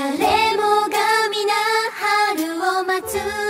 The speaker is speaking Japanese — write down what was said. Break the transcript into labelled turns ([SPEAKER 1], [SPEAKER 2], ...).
[SPEAKER 1] 誰もが皆春を待つ